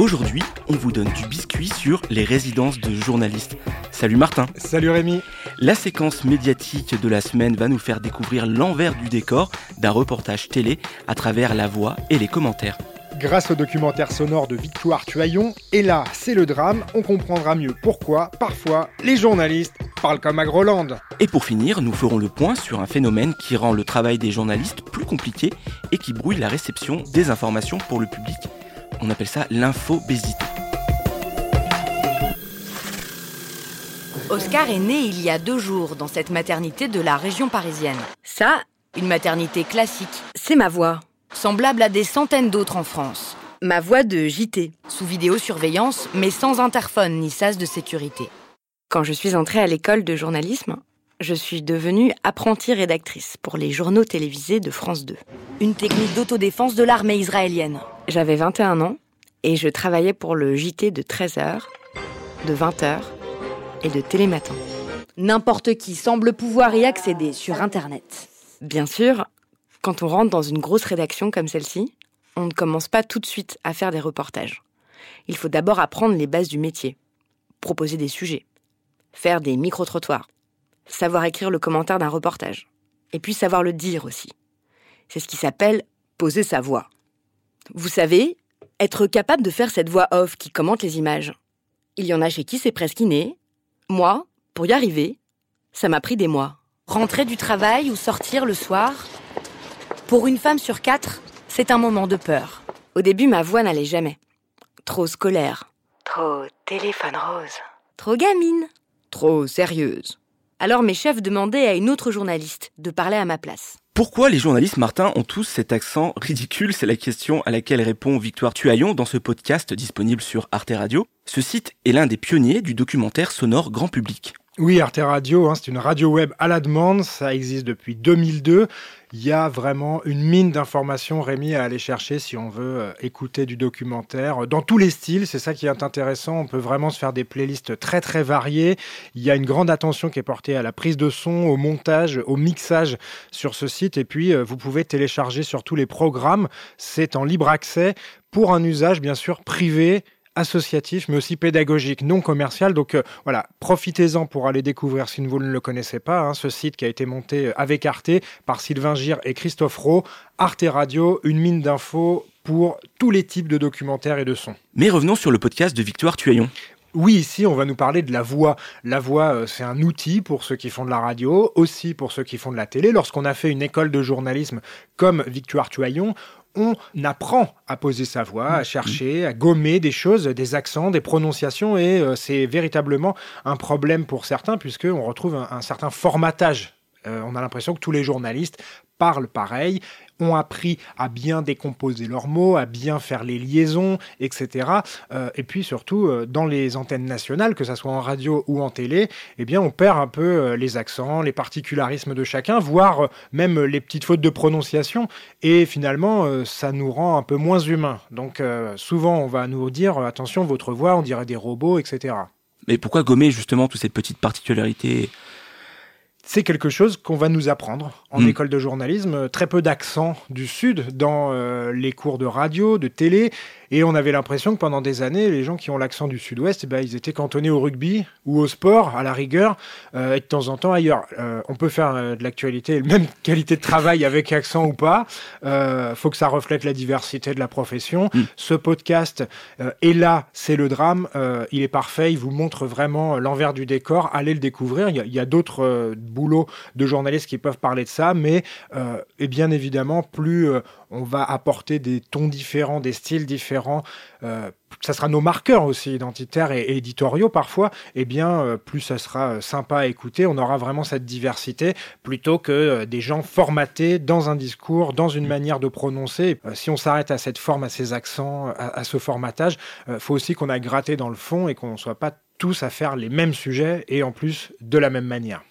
Aujourd'hui, on vous donne du biscuit sur les résidences de journalistes. Salut Martin. Salut Rémi. La séquence médiatique de la semaine va nous faire découvrir l'envers du décor d'un reportage télé à travers la voix et les commentaires. Grâce au documentaire sonore de Victoire Tuaillon, et là, c'est le drame, on comprendra mieux pourquoi, parfois, les journalistes parlent comme à Groland. Et pour finir, nous ferons le point sur un phénomène qui rend le travail des journalistes plus compliqué et qui brouille la réception des informations pour le public. On appelle ça l'infobésité. Oscar est né il y a deux jours dans cette maternité de la région parisienne. Ça, une maternité classique, c'est ma voix. Semblable à des centaines d'autres en France. Ma voix de JT, sous vidéosurveillance, mais sans interphone ni sas de sécurité. Quand je suis entrée à l'école de journalisme, je suis devenue apprentie rédactrice pour les journaux télévisés de France 2. Une technique d'autodéfense de l'armée israélienne. J'avais 21 ans et je travaillais pour le JT de 13h, de 20h et de Télématin. N'importe qui semble pouvoir y accéder sur Internet. Bien sûr, quand on rentre dans une grosse rédaction comme celle-ci, on ne commence pas tout de suite à faire des reportages. Il faut d'abord apprendre les bases du métier, proposer des sujets, faire des micro-trottoirs, savoir écrire le commentaire d'un reportage, et puis savoir le dire aussi. C'est ce qui s'appelle poser sa voix. Vous savez, être capable de faire cette voix off qui commente les images. Il y en a chez qui c'est presque inné. Moi, pour y arriver, ça m'a pris des mois. Rentrer du travail ou sortir le soir, pour une femme sur quatre, c'est un moment de peur. Au début, ma voix n'allait jamais. Trop scolaire. Trop téléphone rose. Trop gamine. Trop sérieuse. Alors mes chefs demandaient à une autre journaliste de parler à ma place. Pourquoi les journalistes, Martin, ont tous cet accent ridicule? C'est la question à laquelle répond Victoire Tuaillon dans ce podcast disponible sur Arte Radio. Ce site est l'un des pionniers du documentaire sonore grand public. Oui, Arte Radio, hein, c'est une radio web à la demande, ça existe depuis 2002. Il y a vraiment une mine d'informations, Rémi, à aller chercher si on veut euh, écouter du documentaire. Dans tous les styles, c'est ça qui est intéressant, on peut vraiment se faire des playlists très très variées. Il y a une grande attention qui est portée à la prise de son, au montage, au mixage sur ce site. Et puis, euh, vous pouvez télécharger sur tous les programmes. C'est en libre accès pour un usage, bien sûr, privé associatif, mais aussi pédagogique, non commercial. Donc euh, voilà, profitez-en pour aller découvrir, si vous ne le connaissez pas, hein, ce site qui a été monté euh, avec Arte par Sylvain Gir et Christophe Rowe. Arte Radio, une mine d'infos pour tous les types de documentaires et de sons. Mais revenons sur le podcast de Victoire Tuaillon. Oui, ici, on va nous parler de la voix. La voix, euh, c'est un outil pour ceux qui font de la radio, aussi pour ceux qui font de la télé. Lorsqu'on a fait une école de journalisme comme Victoire Tuaillon, on apprend à poser sa voix, à chercher, à gommer des choses, des accents, des prononciations, et euh, c'est véritablement un problème pour certains, puisqu'on retrouve un, un certain formatage. Euh, on a l'impression que tous les journalistes parlent pareil, ont appris à bien décomposer leurs mots, à bien faire les liaisons, etc. Euh, et puis surtout, euh, dans les antennes nationales, que ce soit en radio ou en télé, eh bien, on perd un peu euh, les accents, les particularismes de chacun, voire même les petites fautes de prononciation. Et finalement, ça nous rend un peu moins humains. Donc, souvent, on va nous dire attention, votre voix, on dirait des robots, etc. Mais pourquoi gommer justement toutes ces petites particularités? C'est quelque chose qu'on va nous apprendre en Mm. école de journalisme. Très peu d'accent du Sud dans euh, les cours de radio, de télé. Et on avait l'impression que pendant des années, les gens qui ont l'accent du Sud-Ouest, eh ben, ils étaient cantonnés au rugby ou au sport, à la rigueur, euh, et de temps en temps ailleurs. Euh, on peut faire euh, de l'actualité, même qualité de travail avec accent ou pas. Euh, faut que ça reflète la diversité de la profession. Mm. Ce podcast euh, est là, c'est le drame. Euh, il est parfait, il vous montre vraiment l'envers du décor. Allez le découvrir. Il y a, il y a d'autres de journalistes qui peuvent parler de ça, mais euh, et bien évidemment, plus euh, on va apporter des tons différents, des styles différents, euh, ça sera nos marqueurs aussi identitaires et, et éditoriaux parfois, et bien euh, plus ça sera sympa à écouter, on aura vraiment cette diversité plutôt que des gens formatés dans un discours, dans une manière de prononcer. Si on s'arrête à cette forme, à ces accents, à, à ce formatage, faut aussi qu'on aille gratter dans le fond et qu'on ne soit pas tous à faire les mêmes sujets et en plus de la même manière.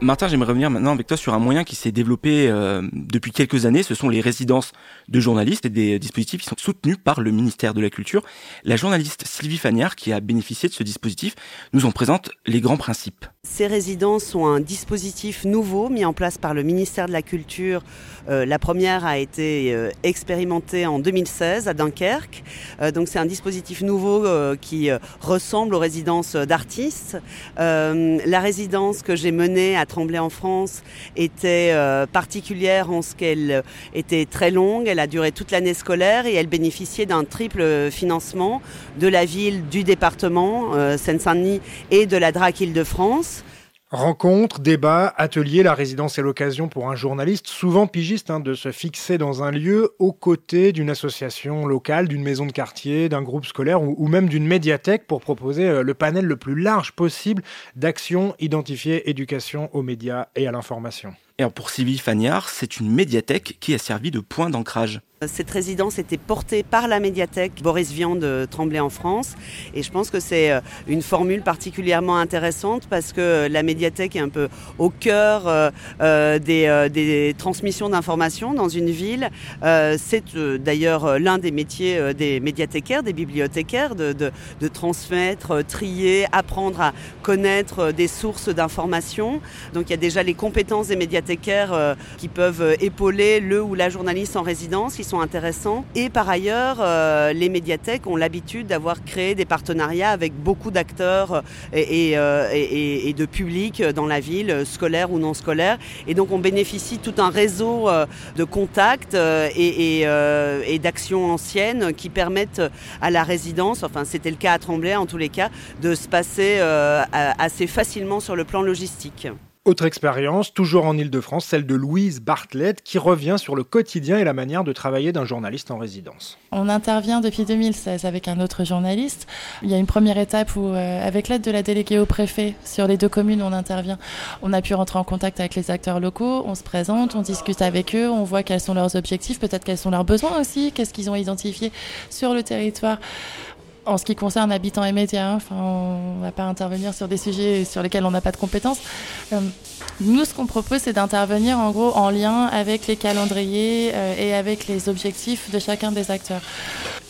Martin, j'aimerais revenir maintenant avec toi sur un moyen qui s'est développé euh, depuis quelques années. Ce sont les résidences de journalistes et des dispositifs qui sont soutenus par le ministère de la Culture. La journaliste Sylvie Fagnard, qui a bénéficié de ce dispositif, nous en présente les grands principes. Ces résidences sont un dispositif nouveau mis en place par le ministère de la Culture. Euh, la première a été euh, expérimentée en 2016 à Dunkerque. Donc c'est un dispositif nouveau qui ressemble aux résidences d'artistes. La résidence que j'ai menée à Tremblay en France était particulière en ce qu'elle était très longue. Elle a duré toute l'année scolaire et elle bénéficiait d'un triple financement de la ville, du département Seine-Saint-Denis et de la DRAC Île-de-France. Rencontres, débats, ateliers, la résidence est l'occasion pour un journaliste, souvent pigiste, hein, de se fixer dans un lieu aux côtés d'une association locale, d'une maison de quartier, d'un groupe scolaire ou, même d'une médiathèque pour proposer euh, le panel le plus large possible d'actions identifiées éducation aux médias et à l'information. Et pour Sylvie Fagnard, c'est une médiathèque qui a servi de point d'ancrage. Cette résidence était portée par la médiathèque Boris Vian de Tremblay en France et je pense que c'est euh, une formule particulièrement intéressante parce que la médiathèque est un peu au cœur euh, euh, des, transmissions d'informations dans une ville. c'est d'ailleurs l'un des métiers des médiathécaires, des bibliothécaires, de, transmettre, trier, apprendre à connaître des sources d'informations. Donc il y a déjà les compétences des médiathécaires qui peuvent épauler le ou la journaliste en résidence. Intéressants. Et par ailleurs, euh, les médiathèques ont l'habitude d'avoir créé des partenariats avec beaucoup d'acteurs et, et, euh, et, de publics dans la ville, scolaire ou non scolaire. Et donc on bénéficie tout un réseau euh, de contacts et, d'actions anciennes qui permettent à la résidence, enfin c'était le cas à Tremblay en tous les cas, de se passer assez facilement sur le plan logistique. Autre expérience, toujours en Ile-de-France, celle de Louise Bartlett, qui revient sur le quotidien et la manière de travailler d'un journaliste en résidence. On intervient depuis 2016 avec un autre journaliste. Il y a une première étape où, euh, avec l'aide de la déléguée au préfet, sur les deux communes on intervient, on a pu rentrer en contact avec les acteurs locaux, on se présente, on discute avec eux, on voit quels sont leurs objectifs, peut-être quels sont leurs besoins aussi, qu'est-ce qu'ils ont identifié sur le territoire en ce qui concerne habitants et médias, enfin, on ne va pas intervenir sur des sujets sur lesquels on n'a pas de compétences. Euh, nous, ce qu'on propose, c'est d'intervenir en gros en lien avec les calendriers euh, et avec les objectifs de chacun des acteurs.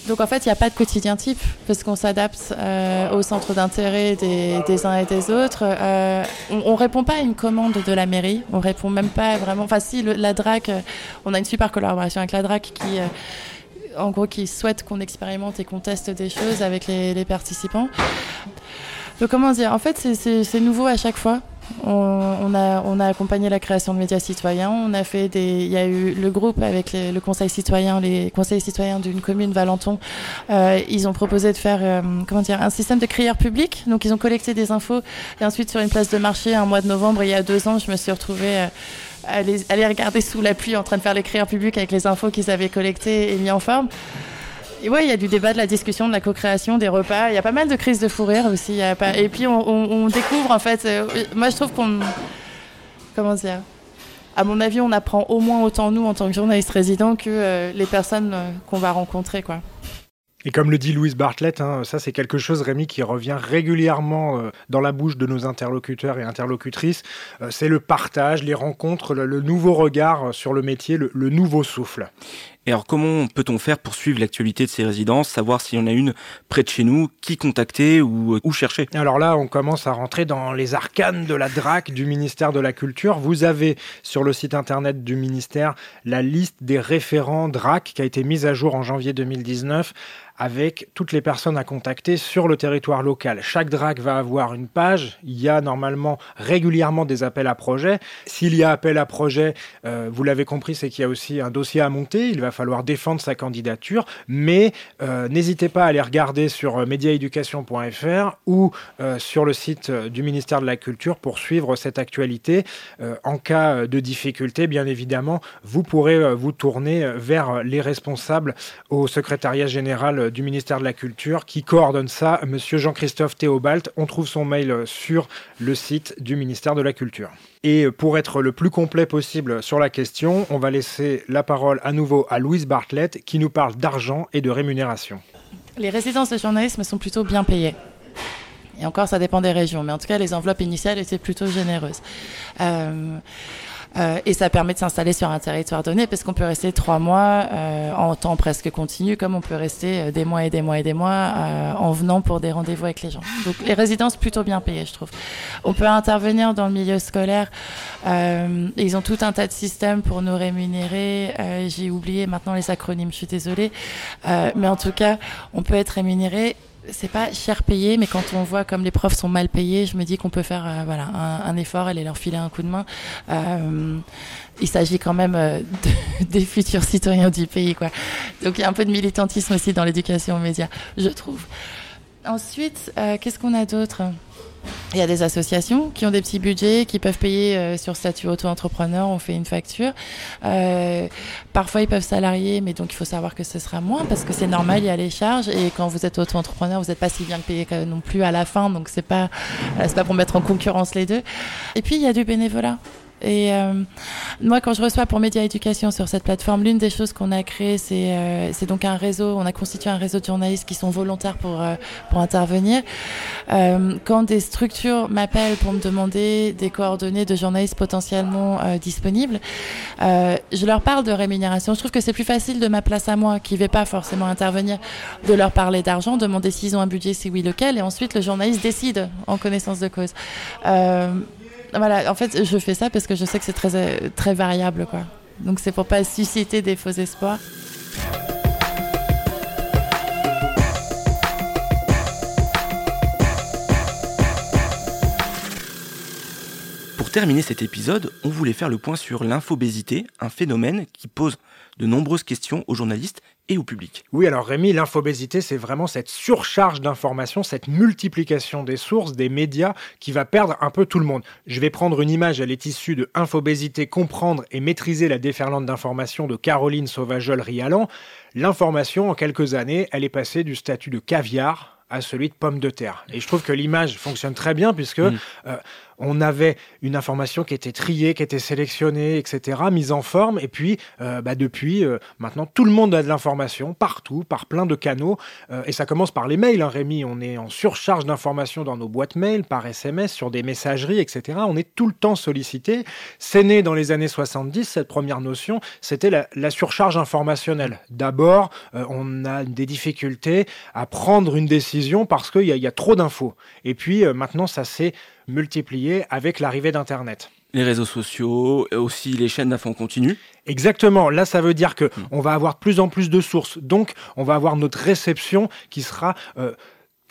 Donc en fait, il n'y a pas de quotidien type parce qu'on s'adapte euh, au centre d'intérêt des, uns et des autres. Euh, on, ne répond pas à une commande de la mairie. On répond même pas vraiment. Enfin, si la DRAC, on a une super collaboration avec la DRAC qui en gros, qui souhaitent qu'on expérimente et qu'on teste des choses avec les, participants. Donc, comment dire En fait, c'est nouveau à chaque fois. On, a, accompagné la création de médias citoyens. On a fait des, il y a eu le groupe avec le conseil citoyen, les conseils citoyens d'une commune Valenton. Euh, ils ont proposé de faire, euh, comment dire, un système de crieur public. Donc ils ont collecté des infos et ensuite sur une place de marché, un mois de novembre, il y a deux ans, je me suis retrouvée euh, aller, regarder sous la pluie en train de faire l'écrire public avec les infos qu'ils avaient collectées et mis en forme. Et ouais, il y a du débat, de la discussion, de la co-création, des repas. Il y a pas mal de crises de fou rire aussi. Et puis on, découvre en fait. Euh, moi, je trouve qu'on. Comment dire À mon avis, on apprend au moins autant nous en tant que journaliste résident que euh, les personnes euh, qu'on va rencontrer, quoi. Et comme le dit Louise Bartlett, hein, ça c'est quelque chose, Rémi, qui revient régulièrement euh, dans la bouche de nos interlocuteurs et interlocutrices. Euh, c'est le partage, les rencontres, le, nouveau regard sur le métier, le nouveau souffle. Et alors comment peut-on faire pour suivre l'actualité de ces résidences, savoir s'il y en a une près de chez nous, qui contacter ou où chercher? Alors là, on commence à rentrer dans les arcanes de la DRAC du ministère de la Culture. Vous avez sur le site internet du ministère la liste des référents DRAC qui a été mise à jour en janvier 2019 avec toutes les personnes à contacter sur le territoire local. Chaque DRAC va avoir une page. Il y a normalement régulièrement des appels à projets. S'il y a appel à projet, euh, vous l'avez compris, c'est qu'il y a aussi un dossier à monter. Il va falloir défendre sa candidature. Mais euh, n'hésitez pas à aller regarder sur mediaeducation.fr ou euh, sur le site du ministère de la Culture pour suivre cette actualité. Euh, en cas de difficulté, bien évidemment, vous pourrez vous tourner vers les responsables au secrétariat général euh, du ministère de la Culture qui coordonne ça, monsieur Jean-Christophe Théobald. On trouve son mail euh, sur le site du ministère de la Culture. Et pour être le plus complet possible sur la question, on va laisser la parole à nouveau à Louise Bartlett qui nous parle d'argent et de rémunération. Les résidences de journalisme sont plutôt bien payées. Et encore, ça dépend des régions. Mais en tout cas, les enveloppes initiales étaient plutôt généreuses. Euh, euh, et ça permet de s'installer sur un territoire donné parce qu'on peut rester trois mois euh, en temps presque continu, comme on peut rester euh, des mois et des mois et des mois euh, en venant pour des rendez-vous avec les gens. Donc les résidences plutôt bien payées, je trouve. On peut intervenir dans le milieu scolaire. Euh, ils ont tout un tas de systèmes pour nous rémunérer. J'ai oublié maintenant les acronymes, je suis désolée. mais en tout cas, on peut être rémunéré c'est pas cher payé, mais quand on voit comme les profs sont mal payés, je me dis qu'on peut faire euh, voilà un, effort, aller leur filer un coup de main. Euh, il s'agit quand même euh, de, des futurs citoyens du pays, quoi. Donc il y a un peu de militantisme aussi dans l'éducation aux médias, je trouve. Ensuite, qu'est-ce qu'on a d'autre? Il y a des associations qui ont des petits budgets, qui peuvent payer euh, sur statut auto-entrepreneur, on fait une facture. Euh, parfois, ils peuvent salarier, mais donc il faut savoir que ce sera moins parce que c'est normal, il y a les charges. Et quand vous êtes auto-entrepreneur, vous n'êtes pas si bien payé non plus à la fin, donc c'est pas, c'est pas pour mettre en concurrence les deux. Et puis, il y a du bénévolat. Et euh, moi, quand je reçois pour Média Éducation sur cette plateforme, l'une des choses qu'on a créées, c'est euh, donc un réseau. On a constitué un réseau de journalistes qui sont volontaires pour euh, pour intervenir. Quand des structures m'appellent pour me demander des coordonnées de journalistes potentiellement disponibles, je leur parle de rémunération. Je trouve que c'est plus facile de ma place à moi, qui ne vais pas forcément intervenir, de leur parler d'argent, demander s'ils ont un budget, si oui lequel, et ensuite le journaliste décide en connaissance de cause. Voilà, en fait, je fais ça parce que je sais que c'est très, très variable, quoi. Donc c'est pour pas susciter des faux espoirs. Terminer cet épisode, on voulait faire le point sur l'infobésité, un phénomène qui pose de nombreuses questions aux journalistes et au public. Oui, alors Rémi, l'infobésité, c'est vraiment cette surcharge d'informations, cette multiplication des sources, des médias qui va perdre un peu tout le monde. Je vais prendre une image, elle est issue de Infobésité, comprendre et maîtriser la déferlante d'informations de Caroline Sauvageol-Rialan. L'information, en quelques années, elle est passée du statut de caviar à celui de pomme de terre. Et je trouve que l'image fonctionne très bien puisque mmh. euh, on avait une information qui était triée, qui était sélectionnée, etc., mise en forme. Et puis, euh, bah, depuis, euh, maintenant, tout le monde a de l'information, partout, par plein de canaux. Euh, et ça commence par les mails, hein, Rémi. On est en surcharge d'informations dans nos boîtes mail, par SMS, sur des messageries, etc. On est tout le temps sollicité. C'est né dans les années 70, cette première notion, c'était la, surcharge informationnelle. D'abord, on a des difficultés à prendre une décision parce qu'il y, y, a trop d'infos. Et puis, maintenant, ça s'est multiplié avec l'arrivée d'Internet. Les réseaux sociaux, aussi les chaînes d'infos continu. Exactement. Là, ça veut dire que mmh. on va avoir de plus en plus de sources. Donc, on va avoir notre réception qui sera euh,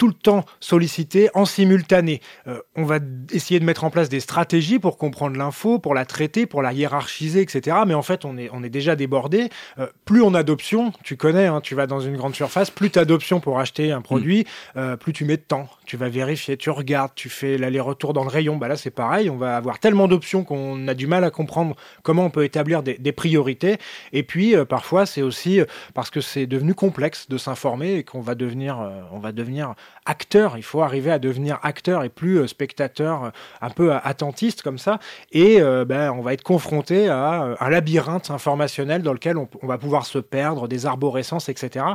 tout le temps sollicité en simultané. Euh, on va essayer de mettre en place des stratégies pour comprendre l'info, pour la traiter, pour la hiérarchiser, etc. Mais en fait, on est, on est déjà débordé. Euh, plus on a d'options, tu connais, hein, tu vas dans une grande surface, plus tu as d'options pour acheter un produit, mmh. euh, plus tu mets de temps. Tu vas vérifier, tu regardes, tu fais l'aller-retour dans le rayon. Bah là, c'est pareil. On va avoir tellement d'options qu'on a du mal à comprendre comment on peut établir des, des priorités. Et puis, parfois, c'est aussi parce que c'est devenu complexe de s'informer et qu'on va devenir, on va devenir acteur. Il faut arriver à devenir acteur et plus euh, spectateur, euh, un peu attentiste comme ça. Et euh, ben, on va être confronté à un labyrinthe informationnel dans lequel on, on va pouvoir se perdre, des arborescences, etc.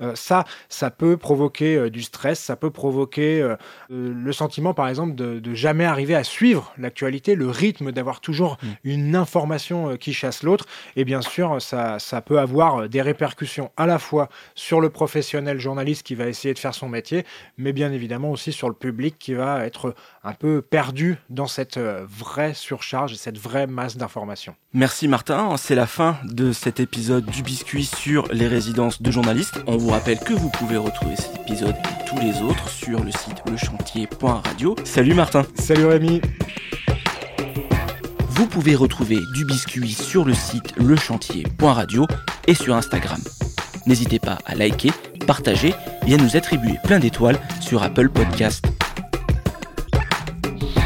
Euh, ça, ça peut provoquer euh, du stress, ça peut provoquer euh, le sentiment, par exemple, de, de jamais arriver à suivre l'actualité, le rythme d'avoir toujours mmh. une information qui chasse l'autre. Et bien sûr, ça, ça peut avoir des répercussions à la fois sur le professionnel journaliste qui va essayer de faire son métier, mais bien évidemment aussi sur le public qui va être un peu perdu dans cette vraie surcharge et cette vraie masse d'informations. Merci Martin, c'est la fin de cet épisode du biscuit sur les résidences de journalistes. On vous rappelle que vous pouvez retrouver cet épisode et tous les autres sur le site lechantier.radio. Salut Martin. Salut Rémi. Vous pouvez retrouver du biscuit sur le site lechantier.radio et sur Instagram. N'hésitez pas à liker, partager à nous attribuer plein d'étoiles sur Apple Podcast.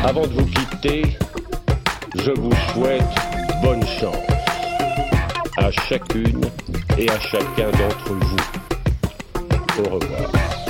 Avant de vous quitter, je vous souhaite bonne chance à chacune et à chacun d'entre vous. Au revoir.